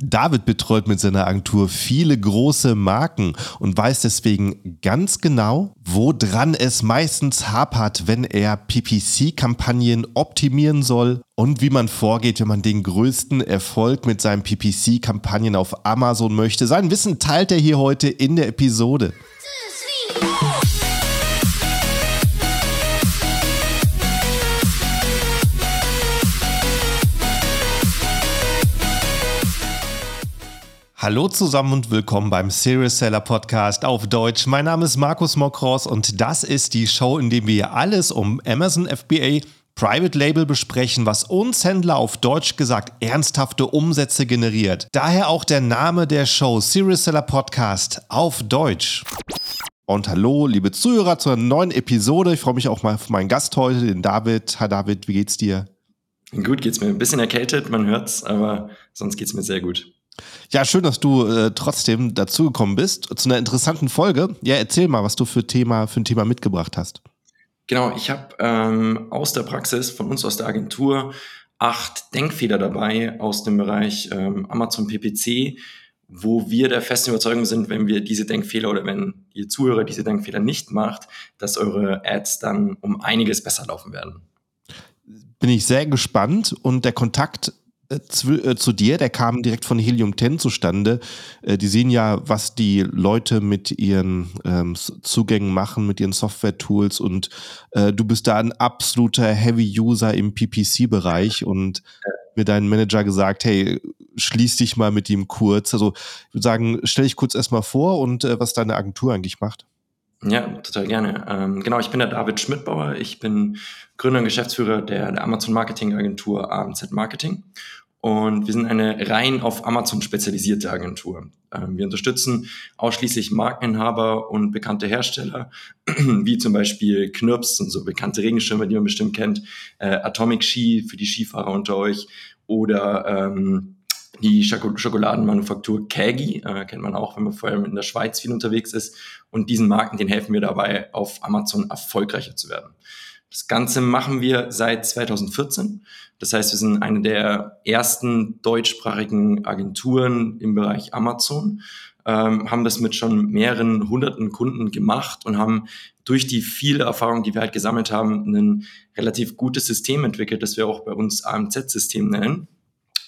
David betreut mit seiner Agentur viele große Marken und weiß deswegen ganz genau, woran es meistens hapert, wenn er PPC-Kampagnen optimieren soll und wie man vorgeht, wenn man den größten Erfolg mit seinen PPC-Kampagnen auf Amazon möchte. Sein Wissen teilt er hier heute in der Episode. Hallo zusammen und willkommen beim Serious Seller Podcast auf Deutsch. Mein Name ist Markus Mokros und das ist die Show, in der wir alles um Amazon FBA Private Label besprechen, was uns Händler auf Deutsch gesagt ernsthafte Umsätze generiert. Daher auch der Name der Show Serious Seller Podcast auf Deutsch. Und hallo, liebe Zuhörer, zu einer neuen Episode. Ich freue mich auch mal auf meinen Gast heute, den David. Hi David, wie geht's dir? Gut geht's mir. Ein bisschen erkältet, man hört's, aber sonst geht's mir sehr gut. Ja, schön, dass du äh, trotzdem dazugekommen bist zu einer interessanten Folge. Ja, erzähl mal, was du für, Thema, für ein Thema mitgebracht hast. Genau, ich habe ähm, aus der Praxis von uns aus der Agentur acht Denkfehler dabei aus dem Bereich ähm, Amazon PPC, wo wir der festen Überzeugung sind, wenn wir diese Denkfehler oder wenn ihr Zuhörer diese Denkfehler nicht macht, dass eure Ads dann um einiges besser laufen werden. Bin ich sehr gespannt und der Kontakt zu, äh, zu, dir, der kam direkt von Helium 10 zustande. Äh, die sehen ja, was die Leute mit ihren ähm, Zugängen machen, mit ihren Software-Tools und äh, du bist da ein absoluter Heavy-User im PPC-Bereich und mir deinen Manager gesagt, hey, schließ dich mal mit ihm kurz. Also ich würde sagen, stell dich kurz erstmal vor und äh, was deine Agentur eigentlich macht. Ja, total gerne. Ähm, genau, ich bin der David Schmidtbauer. Ich bin Gründer und Geschäftsführer der, der Amazon Marketing Agentur AMZ Marketing. Und wir sind eine rein auf Amazon spezialisierte Agentur. Ähm, wir unterstützen ausschließlich Markeninhaber und bekannte Hersteller, wie zum Beispiel Knirps und so bekannte Regenschirme, die man bestimmt kennt, äh, Atomic Ski für die Skifahrer unter euch oder ähm, die Schokoladenmanufaktur Kagi, äh, kennt man auch, wenn man vor allem in der Schweiz viel unterwegs ist. Und diesen Marken, denen helfen wir dabei, auf Amazon erfolgreicher zu werden. Das Ganze machen wir seit 2014. Das heißt, wir sind eine der ersten deutschsprachigen Agenturen im Bereich Amazon, ähm, haben das mit schon mehreren hunderten Kunden gemacht und haben durch die viele Erfahrung, die wir halt gesammelt haben, ein relativ gutes System entwickelt, das wir auch bei uns AMZ-System nennen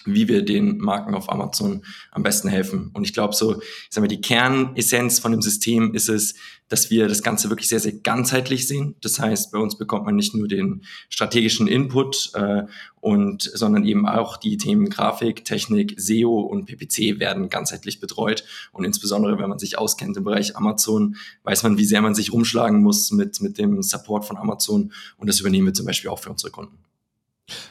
wie wir den Marken auf Amazon am besten helfen. Und ich glaube, so, ich sag mal, die Kernessenz von dem System ist es, dass wir das Ganze wirklich sehr, sehr ganzheitlich sehen. Das heißt, bei uns bekommt man nicht nur den strategischen Input äh, und, sondern eben auch die Themen Grafik, Technik, SEO und PPC werden ganzheitlich betreut. Und insbesondere, wenn man sich auskennt im Bereich Amazon, weiß man, wie sehr man sich rumschlagen muss mit, mit dem Support von Amazon. Und das übernehmen wir zum Beispiel auch für unsere Kunden.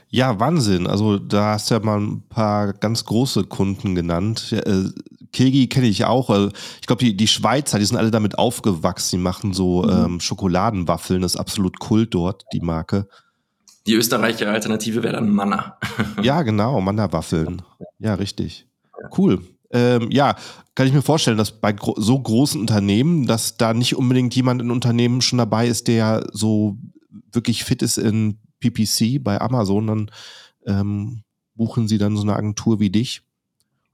Ja, Wahnsinn. Also da hast du ja mal ein paar ganz große Kunden genannt. Äh, Kegi kenne ich auch. Also, ich glaube, die, die Schweizer, die sind alle damit aufgewachsen. Die machen so mhm. ähm, Schokoladenwaffeln. Das ist absolut Kult dort, die Marke. Die österreichische Alternative wäre dann Manna. ja, genau, Manna-Waffeln. Ja, richtig. Cool. Ähm, ja, kann ich mir vorstellen, dass bei gro so großen Unternehmen, dass da nicht unbedingt jemand in Unternehmen schon dabei ist, der so wirklich fit ist in PPC bei Amazon, dann ähm, buchen sie dann so eine Agentur wie dich,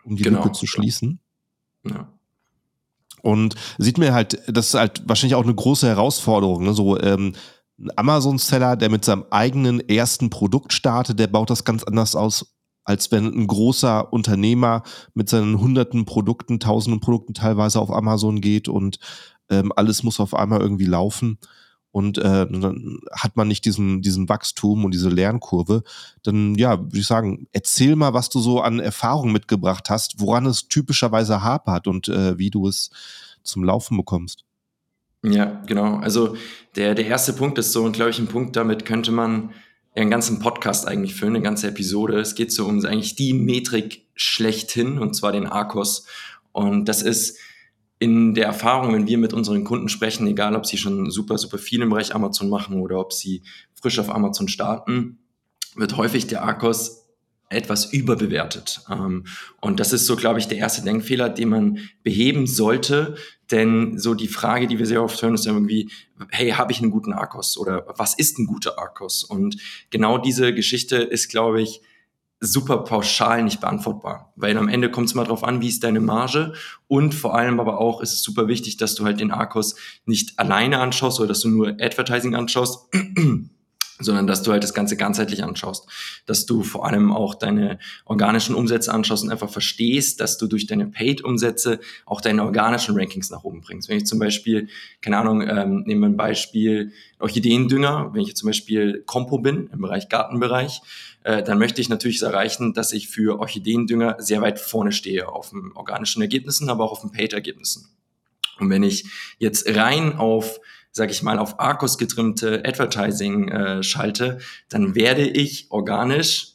um die genau. Lücke zu schließen. Ja. Und sieht mir halt, das ist halt wahrscheinlich auch eine große Herausforderung. Ne? So ähm, ein Amazon-Seller, der mit seinem eigenen ersten Produkt startet, der baut das ganz anders aus, als wenn ein großer Unternehmer mit seinen hunderten Produkten, tausenden Produkten teilweise auf Amazon geht und ähm, alles muss auf einmal irgendwie laufen und äh, dann hat man nicht diesen, diesen Wachstum und diese Lernkurve, dann ja, würde ich sagen, erzähl mal, was du so an Erfahrung mitgebracht hast, woran es typischerweise hapert und äh, wie du es zum Laufen bekommst. Ja, genau. Also der, der erste Punkt ist so, und glaube ich, ein Punkt, damit könnte man einen ganzen Podcast eigentlich füllen, eine ganze Episode. Es geht so um eigentlich die Metrik schlechthin, und zwar den ARCOS. Und das ist in der Erfahrung, wenn wir mit unseren Kunden sprechen, egal ob sie schon super, super viel im Bereich Amazon machen oder ob sie frisch auf Amazon starten, wird häufig der Akkus etwas überbewertet. Ähm, und das ist so, glaube ich, der erste Denkfehler, den man beheben sollte. Denn so die Frage, die wir sehr oft hören, ist irgendwie, hey, habe ich einen guten Arkos oder was ist ein guter Arkos? Und genau diese Geschichte ist, glaube ich, super pauschal nicht beantwortbar, weil am Ende kommt es mal drauf an, wie ist deine Marge? Und vor allem aber auch ist es super wichtig, dass du halt den Arkos nicht alleine anschaust oder dass du nur Advertising anschaust, sondern dass du halt das Ganze ganzheitlich anschaust, dass du vor allem auch deine organischen Umsätze anschaust und einfach verstehst, dass du durch deine Paid-Umsätze auch deine organischen Rankings nach oben bringst. Wenn ich zum Beispiel, keine Ahnung, ähm, nehmen wir ein Beispiel Orchideendünger, wenn ich jetzt zum Beispiel Kompo bin im Bereich Gartenbereich, äh, dann möchte ich natürlich erreichen, dass ich für Orchideendünger sehr weit vorne stehe auf den organischen Ergebnissen, aber auch auf den Paid-Ergebnissen. Und wenn ich jetzt rein auf sage ich mal, auf Arcos getrimmte Advertising äh, schalte, dann werde ich organisch,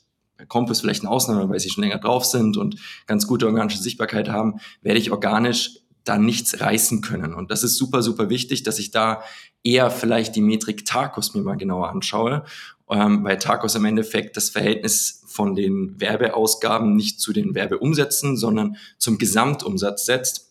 Comp ist vielleicht eine Ausnahme, weil sie schon länger drauf sind und ganz gute organische Sichtbarkeit haben, werde ich organisch da nichts reißen können. Und das ist super, super wichtig, dass ich da eher vielleicht die Metrik Tarkus mir mal genauer anschaue, ähm, weil Tarkus im Endeffekt das Verhältnis von den Werbeausgaben nicht zu den Werbeumsätzen, sondern zum Gesamtumsatz setzt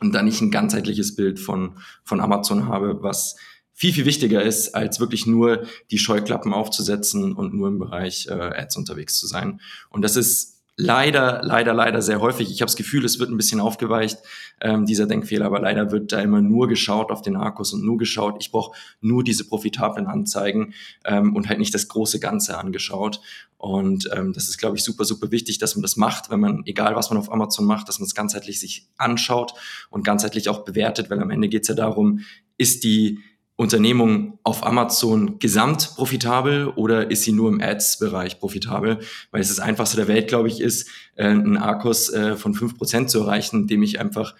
und dann nicht ein ganzheitliches Bild von, von Amazon habe, was viel, viel wichtiger ist, als wirklich nur die Scheuklappen aufzusetzen und nur im Bereich äh, Ads unterwegs zu sein. Und das ist leider, leider, leider sehr häufig. Ich habe das Gefühl, es wird ein bisschen aufgeweicht, ähm, dieser Denkfehler, aber leider wird da immer nur geschaut auf den Arkus und nur geschaut, ich brauche nur diese profitablen Anzeigen ähm, und halt nicht das große Ganze angeschaut. Und ähm, das ist, glaube ich, super, super wichtig, dass man das macht, wenn man, egal was man auf Amazon macht, dass man es ganzheitlich sich anschaut und ganzheitlich auch bewertet, weil am Ende geht es ja darum, ist die Unternehmung auf Amazon gesamt profitabel oder ist sie nur im Ads-Bereich profitabel? Weil es das Einfachste der Welt, glaube ich, ist, äh, einen Arkos äh, von fünf Prozent zu erreichen, indem ich einfach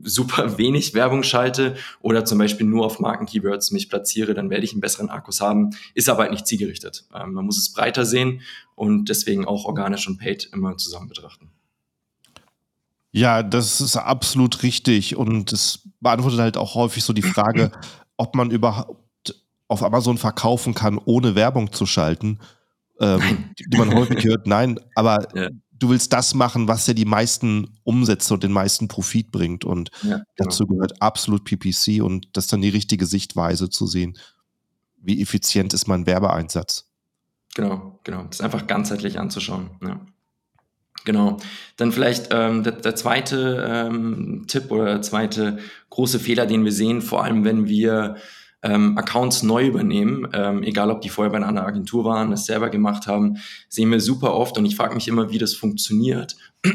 super wenig Werbung schalte oder zum Beispiel nur auf Marken-Keywords mich platziere, dann werde ich einen besseren Akkus haben. Ist aber halt nicht zielgerichtet. Ähm, man muss es breiter sehen und deswegen auch organisch und paid immer zusammen betrachten. Ja, das ist absolut richtig und es beantwortet halt auch häufig so die Frage, ob man überhaupt auf Amazon verkaufen kann, ohne Werbung zu schalten, ähm, die, man häufig hört. Nein, aber ja. du willst das machen, was dir die meisten Umsätze und den meisten Profit bringt. Und ja, genau. dazu gehört absolut PPC und das ist dann die richtige Sichtweise zu sehen. Wie effizient ist mein Werbeeinsatz? Genau, genau. Das einfach ganzheitlich anzuschauen. Ja. Genau. Dann vielleicht ähm, der, der zweite ähm, Tipp oder der zweite große Fehler, den wir sehen, vor allem wenn wir ähm, Accounts neu übernehmen, ähm, egal ob die vorher bei einer Agentur waren, das selber gemacht haben, sehen wir super oft und ich frage mich immer, wie das funktioniert,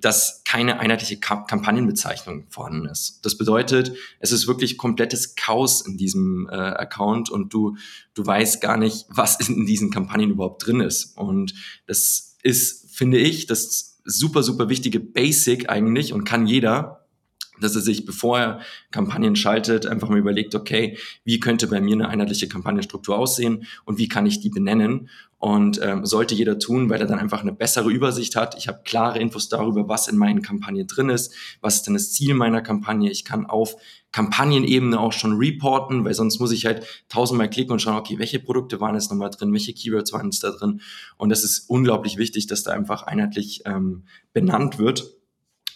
dass keine einheitliche Ka Kampagnenbezeichnung vorhanden ist. Das bedeutet, es ist wirklich komplettes Chaos in diesem äh, Account und du, du weißt gar nicht, was in diesen Kampagnen überhaupt drin ist. Und das ist finde ich, das super, super wichtige Basic eigentlich und kann jeder, dass er sich, bevor er Kampagnen schaltet, einfach mal überlegt, okay, wie könnte bei mir eine einheitliche Kampagnenstruktur aussehen und wie kann ich die benennen? Und ähm, sollte jeder tun, weil er dann einfach eine bessere Übersicht hat. Ich habe klare Infos darüber, was in meinen Kampagnen drin ist, was ist denn das Ziel meiner Kampagne. Ich kann auf Kampagnenebene auch schon reporten, weil sonst muss ich halt tausendmal klicken und schauen, okay, welche Produkte waren jetzt nochmal drin, welche Keywords waren jetzt da drin. Und das ist unglaublich wichtig, dass da einfach einheitlich ähm, benannt wird.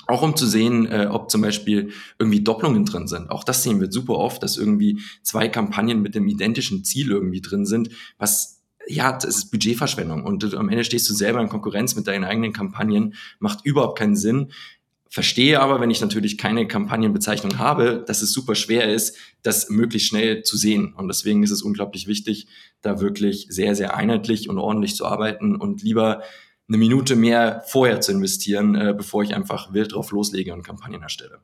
Auch um zu sehen, äh, ob zum Beispiel irgendwie Doppelungen drin sind. Auch das sehen wir super oft, dass irgendwie zwei Kampagnen mit dem identischen Ziel irgendwie drin sind, was ja, das ist Budgetverschwendung und am Ende stehst du selber in Konkurrenz mit deinen eigenen Kampagnen, macht überhaupt keinen Sinn. Verstehe aber, wenn ich natürlich keine Kampagnenbezeichnung habe, dass es super schwer ist, das möglichst schnell zu sehen. Und deswegen ist es unglaublich wichtig, da wirklich sehr, sehr einheitlich und ordentlich zu arbeiten und lieber eine Minute mehr vorher zu investieren, äh, bevor ich einfach wild drauf loslege und Kampagnen erstelle.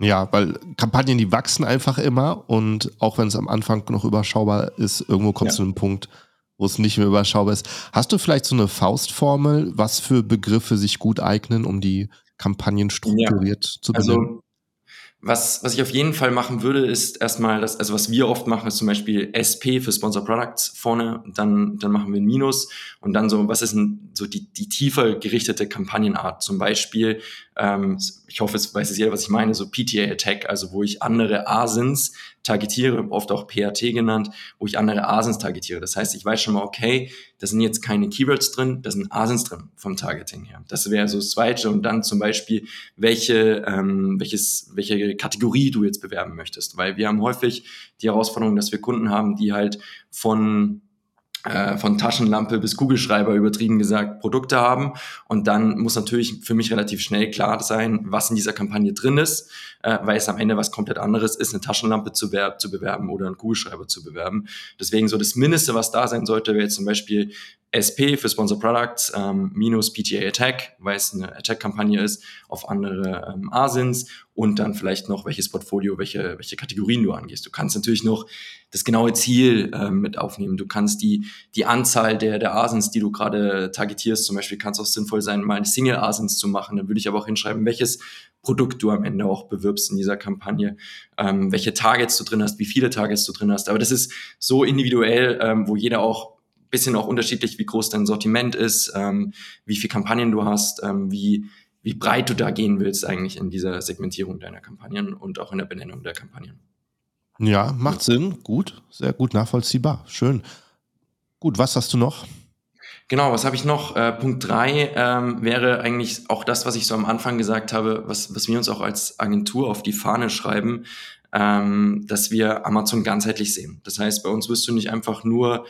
Ja, weil Kampagnen, die wachsen einfach immer und auch wenn es am Anfang noch überschaubar ist, irgendwo kommt es ja. zu einem Punkt, wo es nicht mehr überschaubar ist. Hast du vielleicht so eine Faustformel, was für Begriffe sich gut eignen, um die Kampagnen strukturiert ja. zu benennen? Also was, was ich auf jeden Fall machen würde, ist erstmal das, also was wir oft machen, ist zum Beispiel SP für Sponsor Products vorne, dann, dann machen wir ein Minus und dann so, was ist denn so die, die tiefer gerichtete Kampagnenart? Zum Beispiel, ähm, ich hoffe, es weiß es jeder, was ich meine, so PTA Attack, also wo ich andere ASINs targetiere, oft auch PAT genannt, wo ich andere ASINs targetiere. Das heißt, ich weiß schon mal, okay, da sind jetzt keine Keywords drin, da sind ASINs drin vom Targeting her. Das wäre so das Zweite. Und dann zum Beispiel, welche, ähm, welches, welche Kategorie du jetzt bewerben möchtest. Weil wir haben häufig die Herausforderung, dass wir Kunden haben, die halt von von Taschenlampe bis Kugelschreiber übertrieben gesagt Produkte haben. Und dann muss natürlich für mich relativ schnell klar sein, was in dieser Kampagne drin ist, äh, weil es am Ende was komplett anderes ist, eine Taschenlampe zu, zu bewerben oder einen Kugelschreiber zu bewerben. Deswegen so das Mindeste, was da sein sollte, wäre jetzt zum Beispiel SP für Sponsor Products ähm, minus PTA Attack, weil es eine Attack-Kampagne ist, auf andere ähm, ASINs und dann vielleicht noch welches Portfolio, welche, welche Kategorien du angehst. Du kannst natürlich noch das genaue Ziel ähm, mit aufnehmen. Du kannst die, die Anzahl der, der ASINs, die du gerade targetierst, zum Beispiel kann es auch sinnvoll sein, mal eine Single ASINs zu machen. Dann würde ich aber auch hinschreiben, welches Produkt du am Ende auch bewirbst in dieser Kampagne, ähm, welche Targets du drin hast, wie viele Targets du drin hast. Aber das ist so individuell, ähm, wo jeder auch bisschen auch unterschiedlich, wie groß dein Sortiment ist, ähm, wie viel Kampagnen du hast, ähm, wie, wie breit du da gehen willst eigentlich in dieser Segmentierung deiner Kampagnen und auch in der Benennung der Kampagnen. Ja, macht ja. Sinn. Gut, sehr gut nachvollziehbar. Schön. Gut, was hast du noch? Genau, was habe ich noch? Äh, Punkt drei ähm, wäre eigentlich auch das, was ich so am Anfang gesagt habe, was, was wir uns auch als Agentur auf die Fahne schreiben, ähm, dass wir Amazon ganzheitlich sehen. Das heißt, bei uns wirst du nicht einfach nur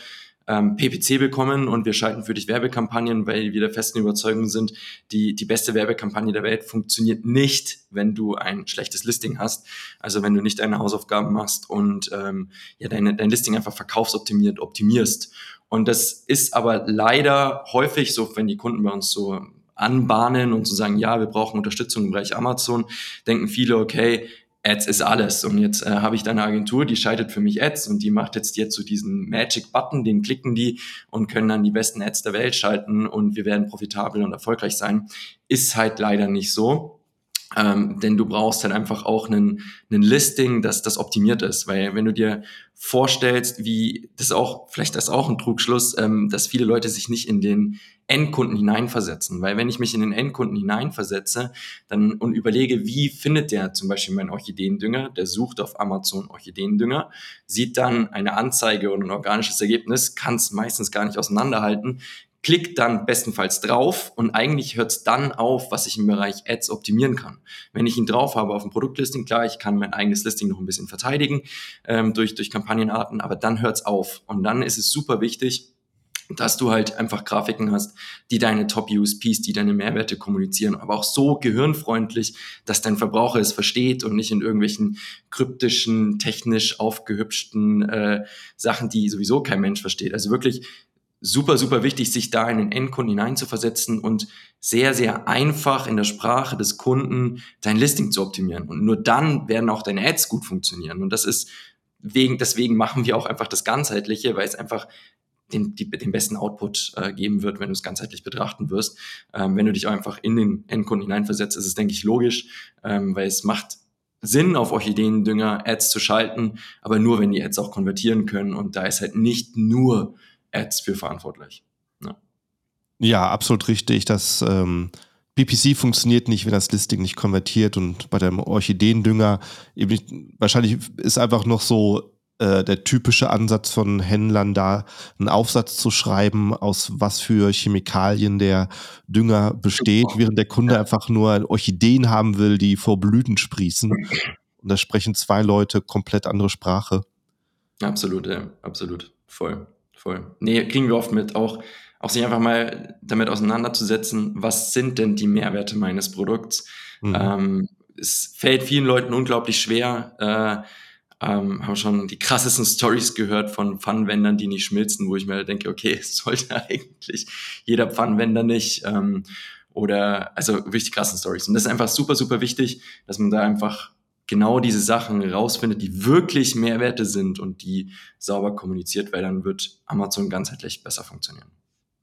ähm, PPC bekommen und wir schalten für dich Werbekampagnen, weil wir der festen Überzeugung sind, die, die beste Werbekampagne der Welt funktioniert nicht, wenn du ein schlechtes Listing hast. Also wenn du nicht deine Hausaufgaben machst und ähm, ja, deine, dein Listing einfach verkaufsoptimiert optimierst. Und das ist aber leider häufig so, wenn die Kunden bei uns so anbahnen und zu so sagen, ja, wir brauchen Unterstützung im Bereich Amazon, denken viele, okay, Ads ist alles. Und jetzt äh, habe ich da eine Agentur, die schaltet für mich Ads und die macht jetzt jetzt so diesen Magic Button, den klicken die und können dann die besten Ads der Welt schalten und wir werden profitabel und erfolgreich sein. Ist halt leider nicht so. Ähm, denn du brauchst halt einfach auch einen, einen Listing, dass das optimiert ist. Weil wenn du dir vorstellst, wie das auch, vielleicht ist auch ein Trugschluss, ähm, dass viele Leute sich nicht in den Endkunden hineinversetzen. Weil wenn ich mich in den Endkunden hineinversetze dann und überlege, wie findet der zum Beispiel meinen Orchideendünger, der sucht auf Amazon Orchideendünger, sieht dann eine Anzeige oder ein organisches Ergebnis, kann es meistens gar nicht auseinanderhalten, klickt dann bestenfalls drauf und eigentlich hört es dann auf, was ich im Bereich Ads optimieren kann. Wenn ich ihn drauf habe auf dem Produktlisting, klar, ich kann mein eigenes Listing noch ein bisschen verteidigen ähm, durch, durch Kampagnenarten, aber dann hört es auf. Und dann ist es super wichtig, dass du halt einfach Grafiken hast, die deine Top-USPs, die deine Mehrwerte kommunizieren, aber auch so gehirnfreundlich, dass dein Verbraucher es versteht und nicht in irgendwelchen kryptischen, technisch aufgehübschten äh, Sachen, die sowieso kein Mensch versteht. Also wirklich super, super wichtig, sich da in den Endkunden hineinzuversetzen und sehr, sehr einfach in der Sprache des Kunden dein Listing zu optimieren. Und nur dann werden auch deine Ads gut funktionieren. Und das ist wegen, deswegen machen wir auch einfach das Ganzheitliche, weil es einfach den, die, den besten Output äh, geben wird, wenn du es ganzheitlich betrachten wirst. Ähm, wenn du dich einfach in den Endkunden hineinversetzt, ist es, denke ich, logisch, ähm, weil es macht Sinn, auf Orchideendünger Ads zu schalten, aber nur, wenn die Ads auch konvertieren können. Und da ist halt nicht nur Ads für verantwortlich. Ja, ja absolut richtig. Das ähm, PPC funktioniert nicht, wenn das Listing nicht konvertiert und bei dem Orchideendünger wahrscheinlich ist einfach noch so äh, der typische Ansatz von Händlern, da einen Aufsatz zu schreiben, aus was für Chemikalien der Dünger besteht, während der Kunde ja. einfach nur Orchideen haben will, die vor Blüten sprießen. Und da sprechen zwei Leute komplett andere Sprache. Absolut, ja, absolut. Voll, voll. Nee, kriegen wir oft mit, auch, auch sich einfach mal damit auseinanderzusetzen, was sind denn die Mehrwerte meines Produkts? Mhm. Ähm, es fällt vielen Leuten unglaublich schwer, äh, ähm, haben schon die krassesten Stories gehört von Pfannenwändern, die nicht schmilzen, wo ich mir denke, okay, es sollte eigentlich jeder Pfannenwender nicht. Ähm, oder also wirklich die krassen Stories. Und das ist einfach super, super wichtig, dass man da einfach genau diese Sachen rausfindet, die wirklich Mehrwerte sind und die sauber kommuniziert, weil dann wird Amazon ganzheitlich besser funktionieren.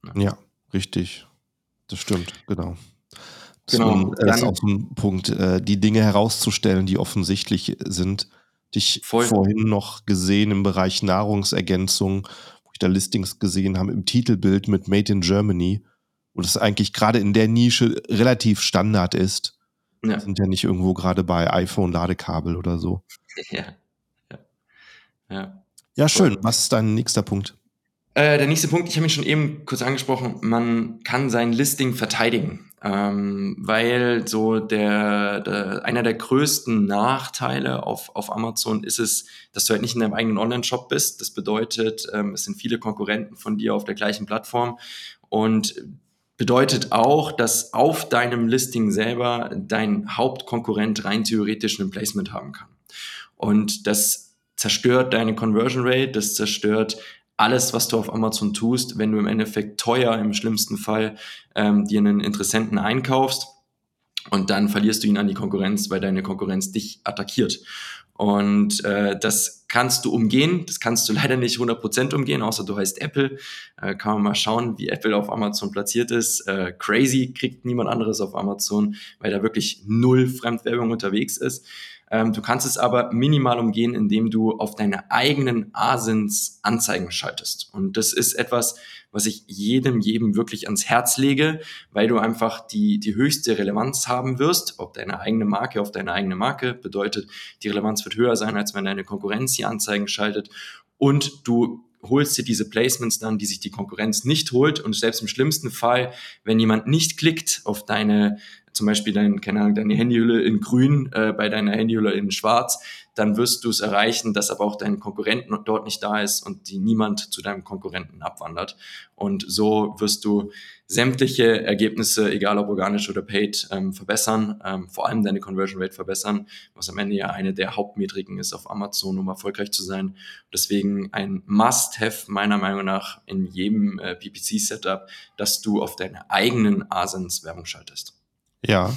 Ja, ja richtig. Das stimmt, genau. Das genau. ist auch so ein Punkt, äh, die Dinge herauszustellen, die offensichtlich sind dich Voll. vorhin noch gesehen im Bereich Nahrungsergänzung, wo ich da Listings gesehen habe im Titelbild mit Made in Germany, wo das eigentlich gerade in der Nische relativ Standard ist. Ja. Sind ja nicht irgendwo gerade bei iPhone-Ladekabel oder so. Ja. Ja, ja. ja schön. Was ist dein nächster Punkt? Äh, der nächste Punkt, ich habe ihn schon eben kurz angesprochen, man kann sein Listing verteidigen. Ähm, weil so der, der, einer der größten Nachteile auf, auf Amazon ist es, dass du halt nicht in deinem eigenen Online-Shop bist. Das bedeutet, ähm, es sind viele Konkurrenten von dir auf der gleichen Plattform und bedeutet auch, dass auf deinem Listing selber dein Hauptkonkurrent rein theoretisch ein Placement haben kann. Und das zerstört deine Conversion Rate, das zerstört alles, was du auf Amazon tust, wenn du im Endeffekt teuer im schlimmsten Fall ähm, dir einen Interessenten einkaufst und dann verlierst du ihn an die Konkurrenz, weil deine Konkurrenz dich attackiert. Und äh, das kannst du umgehen, das kannst du leider nicht 100% umgehen, außer du heißt Apple. Äh, kann man mal schauen, wie Apple auf Amazon platziert ist. Äh, crazy kriegt niemand anderes auf Amazon, weil da wirklich null Fremdwerbung unterwegs ist. Ähm, du kannst es aber minimal umgehen, indem du auf deine eigenen Asins Anzeigen schaltest. Und das ist etwas, was ich jedem, jedem wirklich ans Herz lege, weil du einfach die, die höchste Relevanz haben wirst, ob deine eigene Marke auf deine eigene Marke bedeutet, die Relevanz wird höher sein, als wenn deine Konkurrenz die Anzeigen schaltet. Und du holst dir diese Placements dann, die sich die Konkurrenz nicht holt. Und selbst im schlimmsten Fall, wenn jemand nicht klickt auf deine zum Beispiel dein, keine Ahnung, deine Handyhülle in grün äh, bei deiner Handyhülle in schwarz, dann wirst du es erreichen, dass aber auch dein Konkurrenten dort nicht da ist und die niemand zu deinem Konkurrenten abwandert. Und so wirst du sämtliche Ergebnisse, egal ob organisch oder paid, ähm, verbessern, ähm, vor allem deine Conversion Rate verbessern, was am Ende ja eine der Hauptmetriken ist auf Amazon, um erfolgreich zu sein. Deswegen ein Must-Have meiner Meinung nach in jedem äh, PPC-Setup, dass du auf deine eigenen Asins Werbung schaltest. Ja.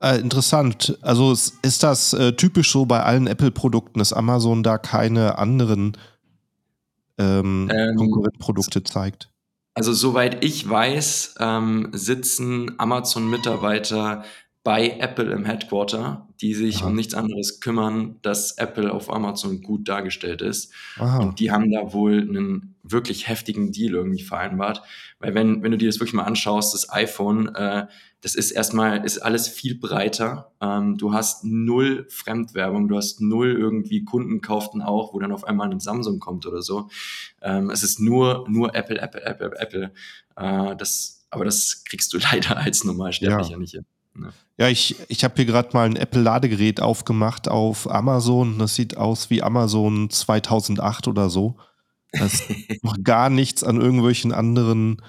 Äh, interessant. Also ist das äh, typisch so bei allen Apple-Produkten, dass Amazon da keine anderen ähm, ähm, Konkurrentprodukte zeigt? Also soweit ich weiß, ähm, sitzen Amazon-Mitarbeiter bei Apple im Headquarter, die sich Aha. um nichts anderes kümmern, dass Apple auf Amazon gut dargestellt ist. Aha. Und die haben da wohl einen wirklich heftigen Deal irgendwie vereinbart. Weil wenn, wenn du dir das wirklich mal anschaust, das iPhone, äh, das ist erstmal, ist alles viel breiter. Ähm, du hast null Fremdwerbung, du hast null irgendwie Kunden kauften auch, wo dann auf einmal ein Samsung kommt oder so. Ähm, es ist nur, nur Apple, Apple, Apple, Apple. Äh, das, aber das kriegst du leider als Normalsterblicher ja. nicht hin. Ne? Ja, ich, ich habe hier gerade mal ein Apple-Ladegerät aufgemacht auf Amazon. Das sieht aus wie Amazon 2008 oder so. Da ist noch gar nichts an irgendwelchen anderen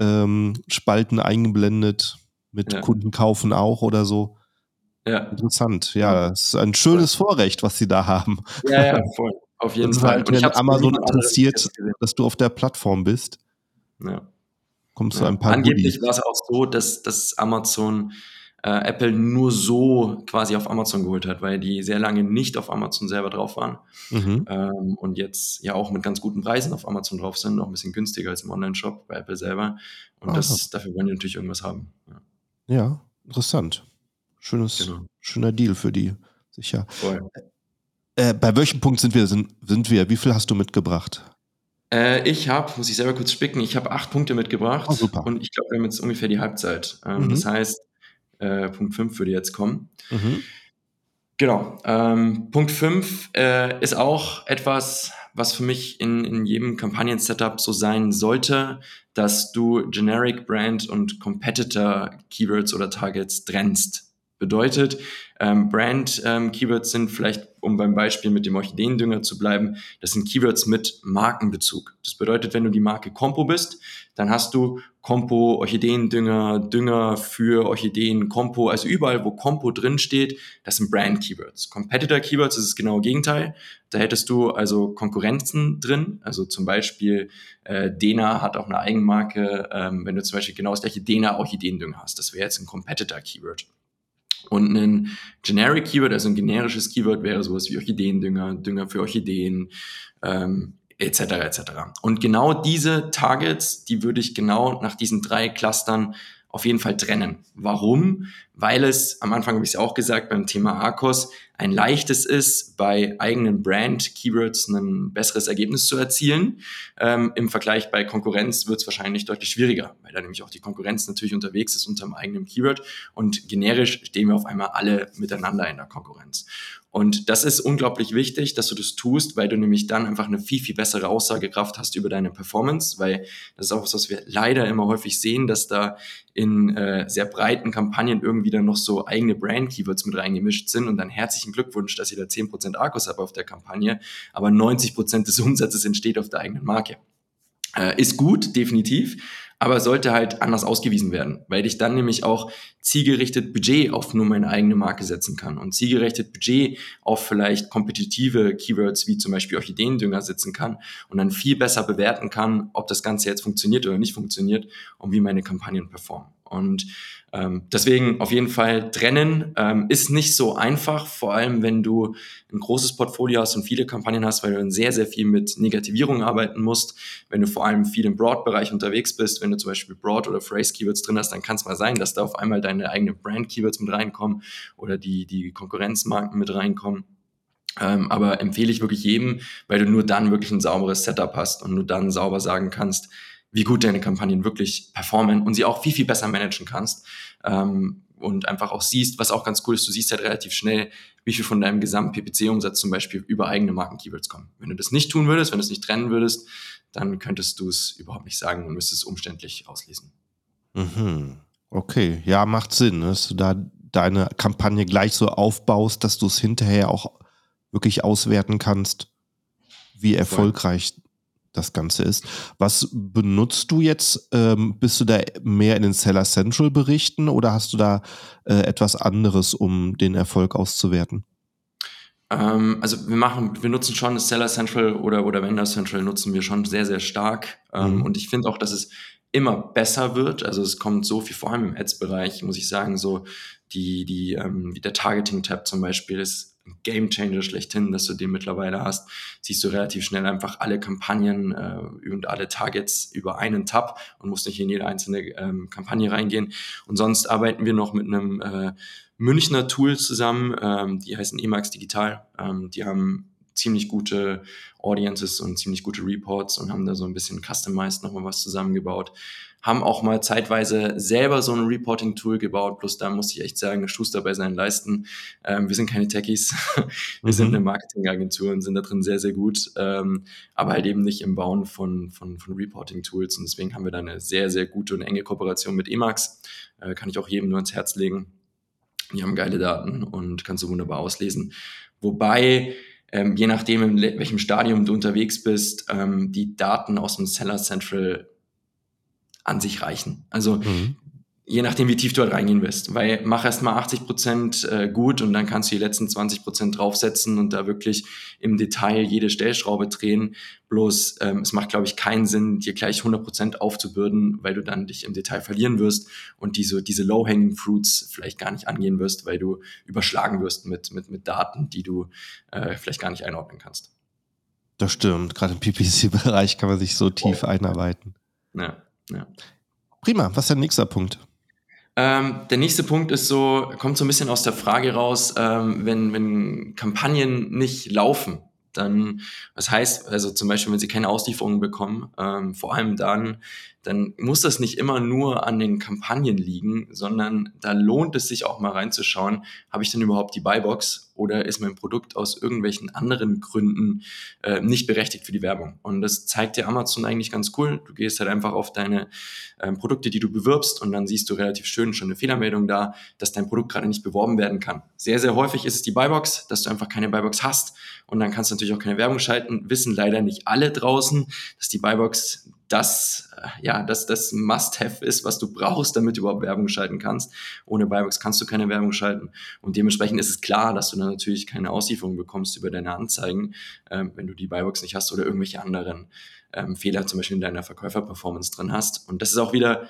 ähm, Spalten eingeblendet. Mit ja. Kunden kaufen auch oder so. Ja. Interessant. Ja, das ist ein schönes Vorrecht, was sie da haben. Ja, ja, voll. Auf jeden Fall. Halt, wenn Amazon interessiert, dass du auf der Plattform bist. Ja. Kommst du ein paar Angeblich war es auch so, dass, dass Amazon äh, Apple nur so quasi auf Amazon geholt hat, weil die sehr lange nicht auf Amazon selber drauf waren mhm. ähm, und jetzt ja auch mit ganz guten Preisen auf Amazon drauf sind, noch ein bisschen günstiger als im Online-Shop bei Apple selber. Und das, dafür wollen die natürlich irgendwas haben. Ja, ja interessant. Schönes, genau. Schöner Deal für die, sicher. Voll. Äh, bei welchem Punkt sind wir? Sind, sind wir? Wie viel hast du mitgebracht? Äh, ich habe, muss ich selber kurz spicken, ich habe acht Punkte mitgebracht. Oh. Und ich glaube, wir haben jetzt ungefähr die Halbzeit. Ähm, mhm. Das heißt, äh, Punkt 5 würde jetzt kommen. Mhm. Genau. Ähm, Punkt 5 äh, ist auch etwas, was für mich in, in jedem Kampagnen-Setup so sein sollte, dass du Generic Brand und Competitor Keywords oder Targets trennst. Bedeutet, ähm, Brand-Keywords ähm, sind vielleicht, um beim Beispiel mit dem Orchideendünger zu bleiben, das sind Keywords mit Markenbezug. Das bedeutet, wenn du die Marke Compo bist, dann hast du Compo, Orchideendünger, Dünger für Orchideen, Compo, also überall, wo Compo drin steht, das sind Brand-Keywords. Competitor-Keywords ist das genaue Gegenteil. Da hättest du also Konkurrenzen drin, also zum Beispiel äh, Dena hat auch eine Eigenmarke, ähm, wenn du zum Beispiel genau das gleiche Dena Orchideendünger hast, das wäre jetzt ein Competitor-Keyword. Und ein Generic Keyword, also ein generisches Keyword, wäre sowas wie Orchideendünger, Dünger für Orchideen, ähm, etc. etc. Und genau diese Targets, die würde ich genau nach diesen drei Clustern auf jeden Fall trennen. Warum? weil es, am Anfang habe ich es auch gesagt, beim Thema Arcos ein leichtes ist, bei eigenen Brand-Keywords ein besseres Ergebnis zu erzielen. Ähm, Im Vergleich bei Konkurrenz wird es wahrscheinlich deutlich schwieriger, weil da nämlich auch die Konkurrenz natürlich unterwegs ist unter einem eigenen Keyword und generisch stehen wir auf einmal alle miteinander in der Konkurrenz. Und das ist unglaublich wichtig, dass du das tust, weil du nämlich dann einfach eine viel, viel bessere Aussagekraft hast über deine Performance, weil das ist auch was, was wir leider immer häufig sehen, dass da in äh, sehr breiten Kampagnen irgendwie dann noch so eigene Brand-Keywords mit reingemischt sind und dann herzlichen Glückwunsch, dass ihr da 10% Akkus habt auf der Kampagne, aber 90% des Umsatzes entsteht auf der eigenen Marke. Äh, ist gut, definitiv, aber sollte halt anders ausgewiesen werden, weil ich dann nämlich auch zielgerichtet Budget auf nur meine eigene Marke setzen kann und zielgerichtet Budget auf vielleicht kompetitive Keywords wie zum Beispiel Orchideendünger setzen kann und dann viel besser bewerten kann, ob das Ganze jetzt funktioniert oder nicht funktioniert und wie meine Kampagnen performen. Und ähm, deswegen auf jeden Fall trennen ähm, ist nicht so einfach, vor allem wenn du ein großes Portfolio hast und viele Kampagnen hast, weil du dann sehr, sehr viel mit Negativierung arbeiten musst. Wenn du vor allem viel im Broad-Bereich unterwegs bist, wenn du zum Beispiel Broad- oder Phrase-Keywords drin hast, dann kann es mal sein, dass da auf einmal deine eigenen Brand-Keywords mit reinkommen oder die, die Konkurrenzmarken mit reinkommen. Ähm, aber empfehle ich wirklich jedem, weil du nur dann wirklich ein sauberes Setup hast und nur dann sauber sagen kannst, wie gut deine Kampagnen wirklich performen und sie auch viel, viel besser managen kannst. Ähm, und einfach auch siehst, was auch ganz cool ist, du siehst halt relativ schnell, wie viel von deinem gesamten PPC-Umsatz zum Beispiel über eigene Marken-Keywords kommen. Wenn du das nicht tun würdest, wenn du es nicht trennen würdest, dann könntest du es überhaupt nicht sagen und müsstest es umständlich auslesen. Mhm. Okay, ja, macht Sinn, dass du da deine Kampagne gleich so aufbaust, dass du es hinterher auch wirklich auswerten kannst, wie erfolgreich das Ganze ist. Was benutzt du jetzt? Ähm, bist du da mehr in den Seller Central Berichten oder hast du da äh, etwas anderes, um den Erfolg auszuwerten? Ähm, also wir machen, wir nutzen schon Seller Central oder, oder Vendor Central nutzen wir schon sehr, sehr stark. Ähm, mhm. Und ich finde auch, dass es immer besser wird. Also es kommt so viel, vor allem im Ads-Bereich, muss ich sagen, so die, die, ähm, wie der Targeting-Tab zum Beispiel ist Game Changer schlechthin, dass du den mittlerweile hast. Siehst du relativ schnell einfach alle Kampagnen äh, und alle Targets über einen Tab und musst nicht in jede einzelne ähm, Kampagne reingehen. Und sonst arbeiten wir noch mit einem äh, Münchner Tool zusammen, ähm, die heißen Emacs Digital. Ähm, die haben ziemlich gute Audiences und ziemlich gute Reports und haben da so ein bisschen customized nochmal was zusammengebaut haben auch mal zeitweise selber so ein Reporting-Tool gebaut, plus da muss ich echt sagen, Schuster bei seinen Leisten. Ähm, wir sind keine Techies, wir mhm. sind eine Marketingagentur und sind da drin sehr, sehr gut, ähm, aber halt eben nicht im Bauen von, von, von Reporting-Tools und deswegen haben wir da eine sehr, sehr gute und enge Kooperation mit Emacs. Äh, kann ich auch jedem nur ans Herz legen. Die haben geile Daten und kannst du wunderbar auslesen. Wobei ähm, je nachdem, in welchem Stadium du unterwegs bist, ähm, die Daten aus dem Seller Central an sich reichen. Also mhm. je nachdem, wie tief du halt reingehen wirst. Weil mach erst mal 80 Prozent äh, gut und dann kannst du die letzten 20 Prozent draufsetzen und da wirklich im Detail jede Stellschraube drehen. Bloß ähm, es macht, glaube ich, keinen Sinn, dir gleich 100 Prozent aufzubürden, weil du dann dich im Detail verlieren wirst und diese, diese Low-Hanging Fruits vielleicht gar nicht angehen wirst, weil du überschlagen wirst mit, mit, mit Daten, die du äh, vielleicht gar nicht einordnen kannst. Das stimmt. Gerade im PPC-Bereich kann man sich so tief oh. einarbeiten. Ja. Ja. Prima, was ist der nächste Punkt? Ähm, der nächste Punkt ist so, kommt so ein bisschen aus der Frage raus, ähm, wenn, wenn Kampagnen nicht laufen, dann, das heißt, also zum Beispiel, wenn sie keine Auslieferungen bekommen, ähm, vor allem dann, dann muss das nicht immer nur an den Kampagnen liegen, sondern da lohnt es sich auch mal reinzuschauen, habe ich denn überhaupt die Buybox oder ist mein Produkt aus irgendwelchen anderen Gründen äh, nicht berechtigt für die Werbung? Und das zeigt dir Amazon eigentlich ganz cool. Du gehst halt einfach auf deine äh, Produkte, die du bewirbst und dann siehst du relativ schön schon eine Fehlermeldung da, dass dein Produkt gerade nicht beworben werden kann. Sehr, sehr häufig ist es die Buybox, dass du einfach keine Buybox hast und dann kannst du natürlich auch keine Werbung schalten. Wissen leider nicht alle draußen, dass die Buybox das, äh, ja, dass das Must-Have ist, was du brauchst, damit du überhaupt Werbung schalten kannst. Ohne Buybox kannst du keine Werbung schalten. Und dementsprechend ist es klar, dass du dann natürlich keine Auslieferung bekommst über deine Anzeigen, ähm, wenn du die Buybox nicht hast oder irgendwelche anderen ähm, Fehler zum Beispiel in deiner Verkäuferperformance drin hast. Und das ist auch wieder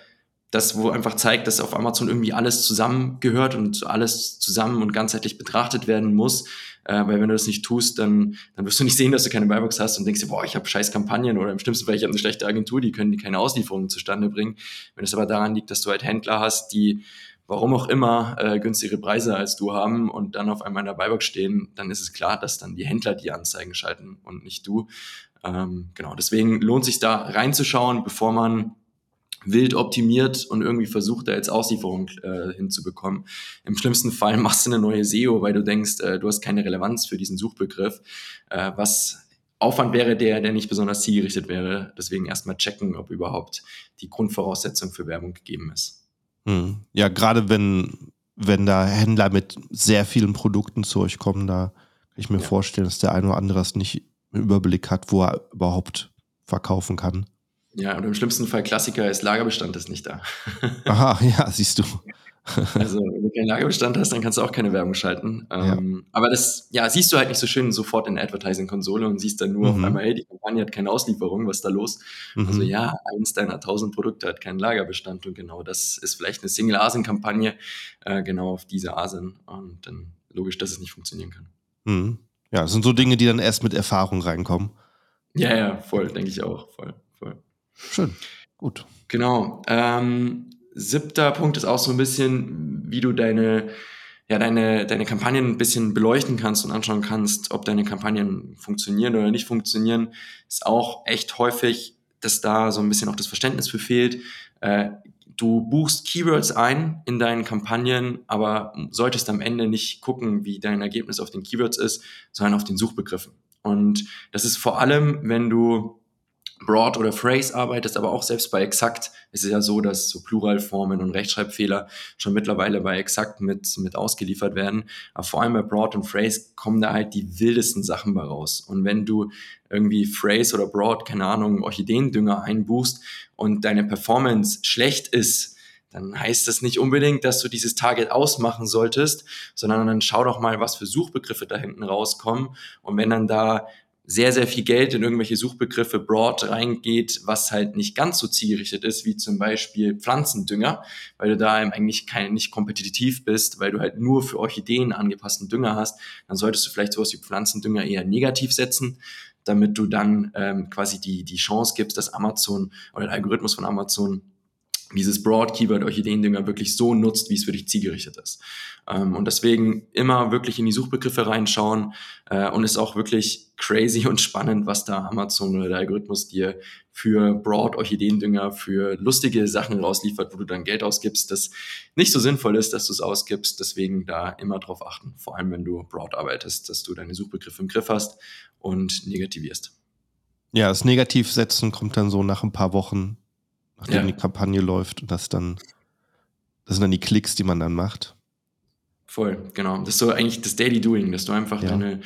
das, wo einfach zeigt, dass auf Amazon irgendwie alles zusammengehört und alles zusammen und ganzheitlich betrachtet werden muss. Äh, weil wenn du das nicht tust, dann, dann wirst du nicht sehen, dass du keine Buybox hast und denkst dir, boah, ich habe scheiß Kampagnen oder im schlimmsten Fall, ich habe eine schlechte Agentur, die können die keine Auslieferungen zustande bringen. Wenn es aber daran liegt, dass du halt Händler hast, die warum auch immer, äh, günstigere Preise als du haben und dann auf einmal in der Buybox stehen, dann ist es klar, dass dann die Händler die Anzeigen schalten und nicht du. Ähm, genau, deswegen lohnt sich da reinzuschauen, bevor man wild optimiert und irgendwie versucht, da jetzt Auslieferung äh, hinzubekommen. Im schlimmsten Fall machst du eine neue SEO, weil du denkst, äh, du hast keine Relevanz für diesen Suchbegriff, äh, was Aufwand wäre, der, der nicht besonders zielgerichtet wäre. Deswegen erstmal checken, ob überhaupt die Grundvoraussetzung für Werbung gegeben ist. Hm. Ja, gerade wenn, wenn da Händler mit sehr vielen Produkten zu euch kommen, da kann ich mir ja. vorstellen, dass der eine oder andere es nicht im Überblick hat, wo er überhaupt verkaufen kann. Ja, und im schlimmsten Fall Klassiker ist Lagerbestand ist nicht da. Aha, ja, siehst du. Also, wenn du keinen Lagerbestand hast, dann kannst du auch keine Werbung schalten. Ja. Ähm, aber das, ja, siehst du halt nicht so schön sofort in der Advertising-Konsole und siehst dann nur mhm. auf einmal, hey, die Kampagne hat keine Auslieferung, was ist da los? Mhm. Also, ja, eins deiner tausend Produkte hat keinen Lagerbestand und genau das ist vielleicht eine Single-ASIN-Kampagne, äh, genau auf diese ASIN und dann logisch, dass es nicht funktionieren kann. Mhm. Ja, das sind so Dinge, die dann erst mit Erfahrung reinkommen. Ja, ja, voll, denke ich auch, voll. Schön, gut. Genau. Ähm, siebter Punkt ist auch so ein bisschen, wie du deine, ja, deine, deine Kampagnen ein bisschen beleuchten kannst und anschauen kannst, ob deine Kampagnen funktionieren oder nicht funktionieren. Ist auch echt häufig, dass da so ein bisschen auch das Verständnis für fehlt. Äh, du buchst Keywords ein in deinen Kampagnen, aber solltest am Ende nicht gucken, wie dein Ergebnis auf den Keywords ist, sondern auf den Suchbegriffen. Und das ist vor allem, wenn du Broad oder Phrase arbeitest, aber auch selbst bei Exakt ist es ja so, dass so Pluralformen und Rechtschreibfehler schon mittlerweile bei Exakt mit, mit ausgeliefert werden. Aber vor allem bei Broad und Phrase kommen da halt die wildesten Sachen bei raus. Und wenn du irgendwie Phrase oder Broad, keine Ahnung, Orchideendünger einbuchst und deine Performance schlecht ist, dann heißt das nicht unbedingt, dass du dieses Target ausmachen solltest, sondern dann schau doch mal, was für Suchbegriffe da hinten rauskommen. Und wenn dann da sehr, sehr viel Geld in irgendwelche Suchbegriffe broad reingeht, was halt nicht ganz so zielgerichtet ist, wie zum Beispiel Pflanzendünger, weil du da eigentlich kein, nicht kompetitiv bist, weil du halt nur für Orchideen angepassten Dünger hast, dann solltest du vielleicht sowas wie Pflanzendünger eher negativ setzen, damit du dann ähm, quasi die, die Chance gibst, dass Amazon oder der Algorithmus von Amazon dieses Broad-Keyword Orchideendünger wirklich so nutzt, wie es für dich zielgerichtet ist. Ähm, und deswegen immer wirklich in die Suchbegriffe reinschauen äh, und ist auch wirklich crazy und spannend, was da Amazon oder der Algorithmus dir für Broad Orchideendünger, für lustige Sachen rausliefert, wo du dann Geld ausgibst, das nicht so sinnvoll ist, dass du es ausgibst. Deswegen da immer drauf achten, vor allem wenn du Broad arbeitest, dass du deine Suchbegriffe im Griff hast und negativierst. Ja, das Negativsetzen kommt dann so nach ein paar Wochen nachdem ja. die Kampagne läuft. Und das dann, das sind dann die Klicks, die man dann macht. Voll, genau. Das ist so eigentlich das Daily Doing, dass du einfach ja. deine,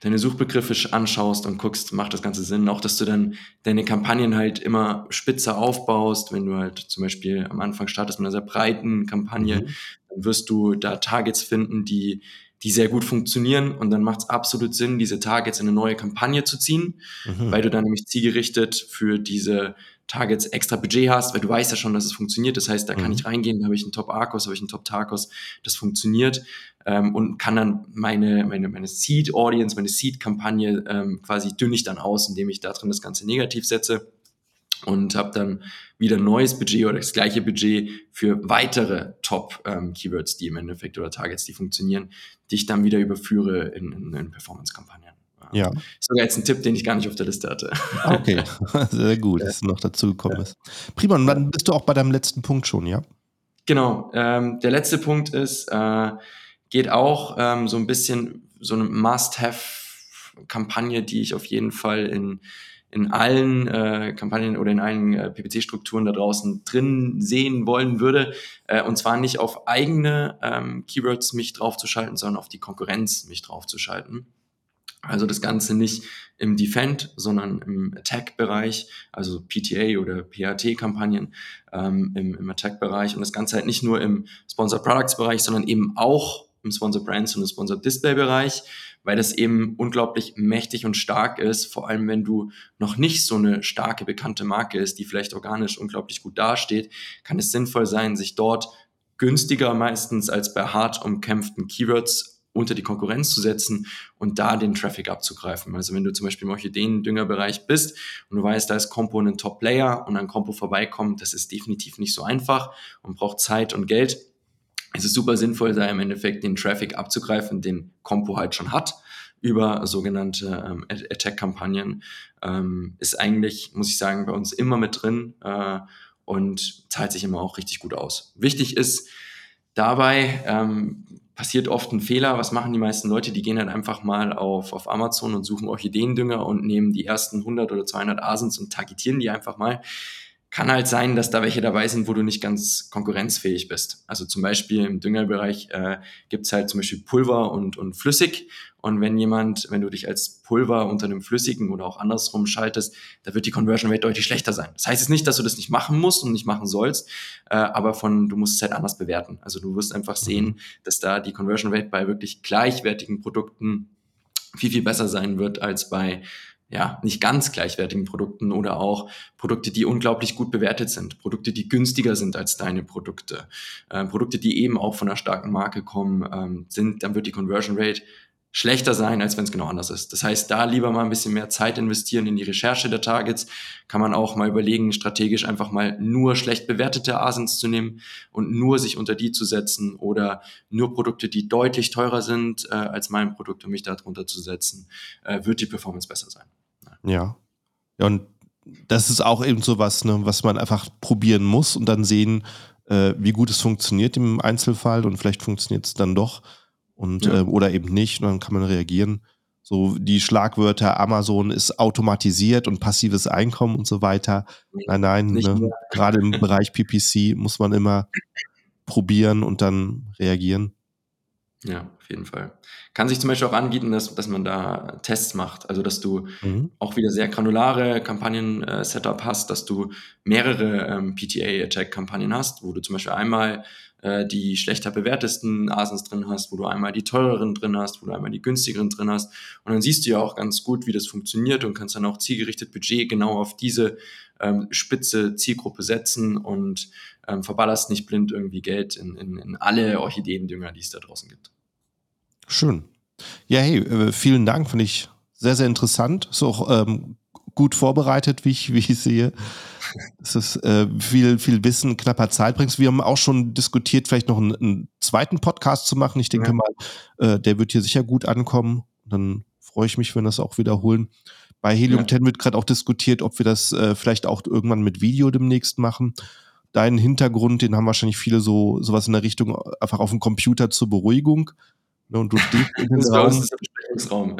deine Suchbegriffe anschaust und guckst, macht das Ganze Sinn. Auch, dass du dann deine Kampagnen halt immer spitzer aufbaust. Wenn du halt zum Beispiel am Anfang startest mit einer sehr breiten Kampagne, mhm. dann wirst du da Targets finden, die, die sehr gut funktionieren. Und dann macht es absolut Sinn, diese Targets in eine neue Kampagne zu ziehen, mhm. weil du dann nämlich zielgerichtet für diese Targets extra Budget hast, weil du weißt ja schon, dass es funktioniert. Das heißt, da kann mhm. ich reingehen, da habe ich einen Top-Arcos, habe ich einen Top-Tarcos, das funktioniert ähm, und kann dann meine, meine, meine Seed-Audience, meine Seed-Kampagne ähm, quasi dünne ich dann aus, indem ich da drin das Ganze negativ setze und habe dann wieder ein neues Budget oder das gleiche Budget für weitere Top-Keywords, ähm, die im Endeffekt oder Targets, die funktionieren, die ich dann wieder überführe in, in, in Performance-Kampagnen. Ja. Ist sogar jetzt ein Tipp, den ich gar nicht auf der Liste hatte. Okay, sehr gut, dass du noch dazu gekommen bist. Prima, und dann bist du auch bei deinem letzten Punkt schon, ja? Genau, ähm, der letzte Punkt ist, äh, geht auch ähm, so ein bisschen so eine Must-Have-Kampagne, die ich auf jeden Fall in, in allen äh, Kampagnen oder in allen äh, PPC-Strukturen da draußen drin sehen wollen würde. Äh, und zwar nicht auf eigene ähm, Keywords mich draufzuschalten, sondern auf die Konkurrenz mich draufzuschalten. Also das Ganze nicht im Defend, sondern im Attack-Bereich, also PTA oder PAT-Kampagnen ähm, im, im Attack-Bereich. Und das Ganze halt nicht nur im Sponsor Products-Bereich, sondern eben auch im Sponsor Brands und im Sponsor Display-Bereich, weil das eben unglaublich mächtig und stark ist, vor allem wenn du noch nicht so eine starke bekannte Marke ist, die vielleicht organisch unglaublich gut dasteht, kann es sinnvoll sein, sich dort günstiger meistens als bei hart umkämpften Keywords unter die Konkurrenz zu setzen und da den Traffic abzugreifen. Also wenn du zum Beispiel im Orchideen-Düngerbereich bist und du weißt, da ist Compo ein Top-Player und an Compo vorbeikommt, das ist definitiv nicht so einfach und braucht Zeit und Geld. es ist super sinnvoll, da im Endeffekt den Traffic abzugreifen, den Compo halt schon hat über sogenannte ähm, Attack-Kampagnen. Ähm, ist eigentlich, muss ich sagen, bei uns immer mit drin äh, und zahlt sich immer auch richtig gut aus. Wichtig ist dabei, ähm, passiert oft ein Fehler. Was machen die meisten Leute? Die gehen dann einfach mal auf, auf Amazon und suchen Orchideendünger und nehmen die ersten 100 oder 200 Asens und targetieren die einfach mal kann halt sein, dass da welche dabei sind, wo du nicht ganz konkurrenzfähig bist. Also zum Beispiel im Düngerbereich äh, gibt es halt zum Beispiel Pulver und, und flüssig. Und wenn jemand, wenn du dich als Pulver unter einem flüssigen oder auch andersrum schaltest, da wird die Conversion Rate deutlich schlechter sein. Das heißt jetzt nicht, dass du das nicht machen musst und nicht machen sollst, äh, aber von, du musst es halt anders bewerten. Also du wirst einfach mhm. sehen, dass da die Conversion Rate bei wirklich gleichwertigen Produkten viel, viel besser sein wird als bei ja, nicht ganz gleichwertigen Produkten oder auch Produkte, die unglaublich gut bewertet sind, Produkte, die günstiger sind als deine Produkte, äh, Produkte, die eben auch von einer starken Marke kommen, ähm, sind, dann wird die Conversion Rate schlechter sein, als wenn es genau anders ist. Das heißt, da lieber mal ein bisschen mehr Zeit investieren in die Recherche der Targets. Kann man auch mal überlegen, strategisch einfach mal nur schlecht bewertete Asins zu nehmen und nur sich unter die zu setzen oder nur Produkte, die deutlich teurer sind äh, als mein Produkt, um mich darunter zu setzen, äh, wird die Performance besser sein. Ja. Und das ist auch eben so was, ne, was man einfach probieren muss und dann sehen, äh, wie gut es funktioniert im Einzelfall und vielleicht funktioniert es dann doch und ja. äh, oder eben nicht und dann kann man reagieren. So die Schlagwörter Amazon ist automatisiert und passives Einkommen und so weiter. Nein, nein, ne, gerade im Bereich PPC muss man immer probieren und dann reagieren. Ja, auf jeden Fall. Kann sich zum Beispiel auch anbieten, dass, dass man da Tests macht. Also, dass du mhm. auch wieder sehr granulare Kampagnen-Setup hast, dass du mehrere ähm, PTA-Attack-Kampagnen hast, wo du zum Beispiel einmal äh, die schlechter bewertesten Asens drin hast, wo du einmal die teureren drin hast, wo du einmal die günstigeren drin hast. Und dann siehst du ja auch ganz gut, wie das funktioniert und kannst dann auch zielgerichtet Budget genau auf diese ähm, spitze Zielgruppe setzen und ähm, verballerst nicht blind irgendwie Geld in, in, in alle Orchideendünger, die es da draußen gibt. Schön. Ja, hey, äh, vielen Dank, finde ich sehr, sehr interessant. Ist auch ähm, gut vorbereitet, wie ich, wie ich sehe. Es ist äh, viel, viel Wissen, knapper Zeit bringst. Wir haben auch schon diskutiert, vielleicht noch einen, einen zweiten Podcast zu machen. Ich denke ja. mal, äh, der wird hier sicher gut ankommen. Dann freue ich mich, wenn wir das auch wiederholen. Bei Helium ja. 10 wird gerade auch diskutiert, ob wir das äh, vielleicht auch irgendwann mit Video demnächst machen deinen Hintergrund, den haben wahrscheinlich viele so sowas in der Richtung einfach auf dem Computer zur Beruhigung. Ne, und du stehst in den Raum. Besprechungsraum.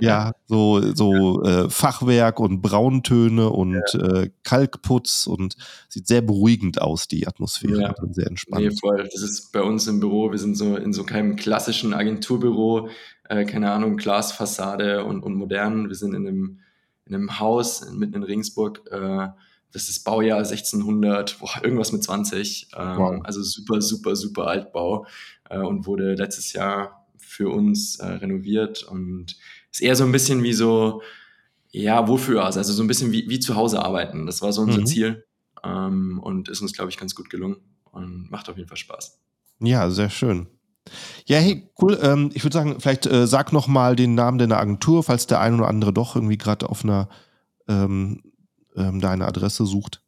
ja, so, so äh, Fachwerk und Brauntöne und ja. äh, Kalkputz und sieht sehr beruhigend aus, die Atmosphäre. Ja. Sehr entspannt. Nee, voll. Das ist bei uns im Büro, wir sind so in so keinem klassischen Agenturbüro, äh, keine Ahnung, Glasfassade und, und modern. Wir sind in einem, in einem Haus mitten in Regensburg, äh, das ist Baujahr 1600, boah, irgendwas mit 20. Ähm, wow. Also super, super, super Altbau äh, und wurde letztes Jahr für uns äh, renoviert und ist eher so ein bisschen wie so, ja, Wohlfühloase, also so ein bisschen wie, wie zu Hause arbeiten. Das war so unser mhm. Ziel ähm, und ist uns, glaube ich, ganz gut gelungen und macht auf jeden Fall Spaß. Ja, sehr schön. Ja, hey, cool. Ähm, ich würde sagen, vielleicht äh, sag noch mal den Namen deiner Agentur, falls der ein oder andere doch irgendwie gerade auf einer ähm, ähm, da eine Adresse sucht?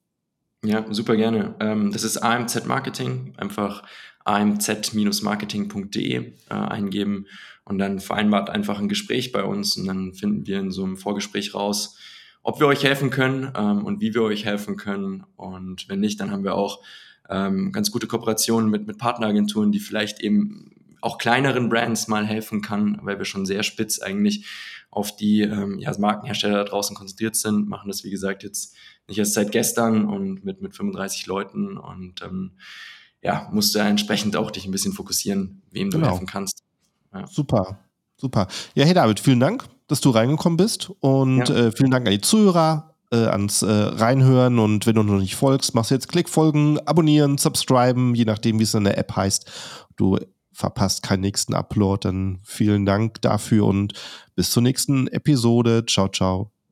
Ja, super gerne. Ähm, das ist AMZ Marketing. Einfach amz-marketing.de äh, eingeben und dann vereinbart einfach ein Gespräch bei uns und dann finden wir in so einem Vorgespräch raus, ob wir euch helfen können ähm, und wie wir euch helfen können. Und wenn nicht, dann haben wir auch ähm, ganz gute Kooperationen mit, mit Partneragenturen, die vielleicht eben auch kleineren Brands mal helfen kann, weil wir schon sehr spitz eigentlich auf die ähm, ja, Markenhersteller da draußen konzentriert sind, machen das, wie gesagt, jetzt nicht erst seit gestern und mit, mit 35 Leuten und ähm, ja, musst du entsprechend auch dich ein bisschen fokussieren, wem genau. du helfen kannst. Ja. Super, super. Ja, hey David, vielen Dank, dass du reingekommen bist und ja. äh, vielen Dank an die Zuhörer, äh, ans äh, Reinhören und wenn du noch nicht folgst, machst du jetzt Klick, folgen, abonnieren, subscriben, je nachdem, wie es in der App heißt. Du verpasst keinen nächsten Upload. Dann vielen Dank dafür und bis zur nächsten Episode. Ciao, ciao.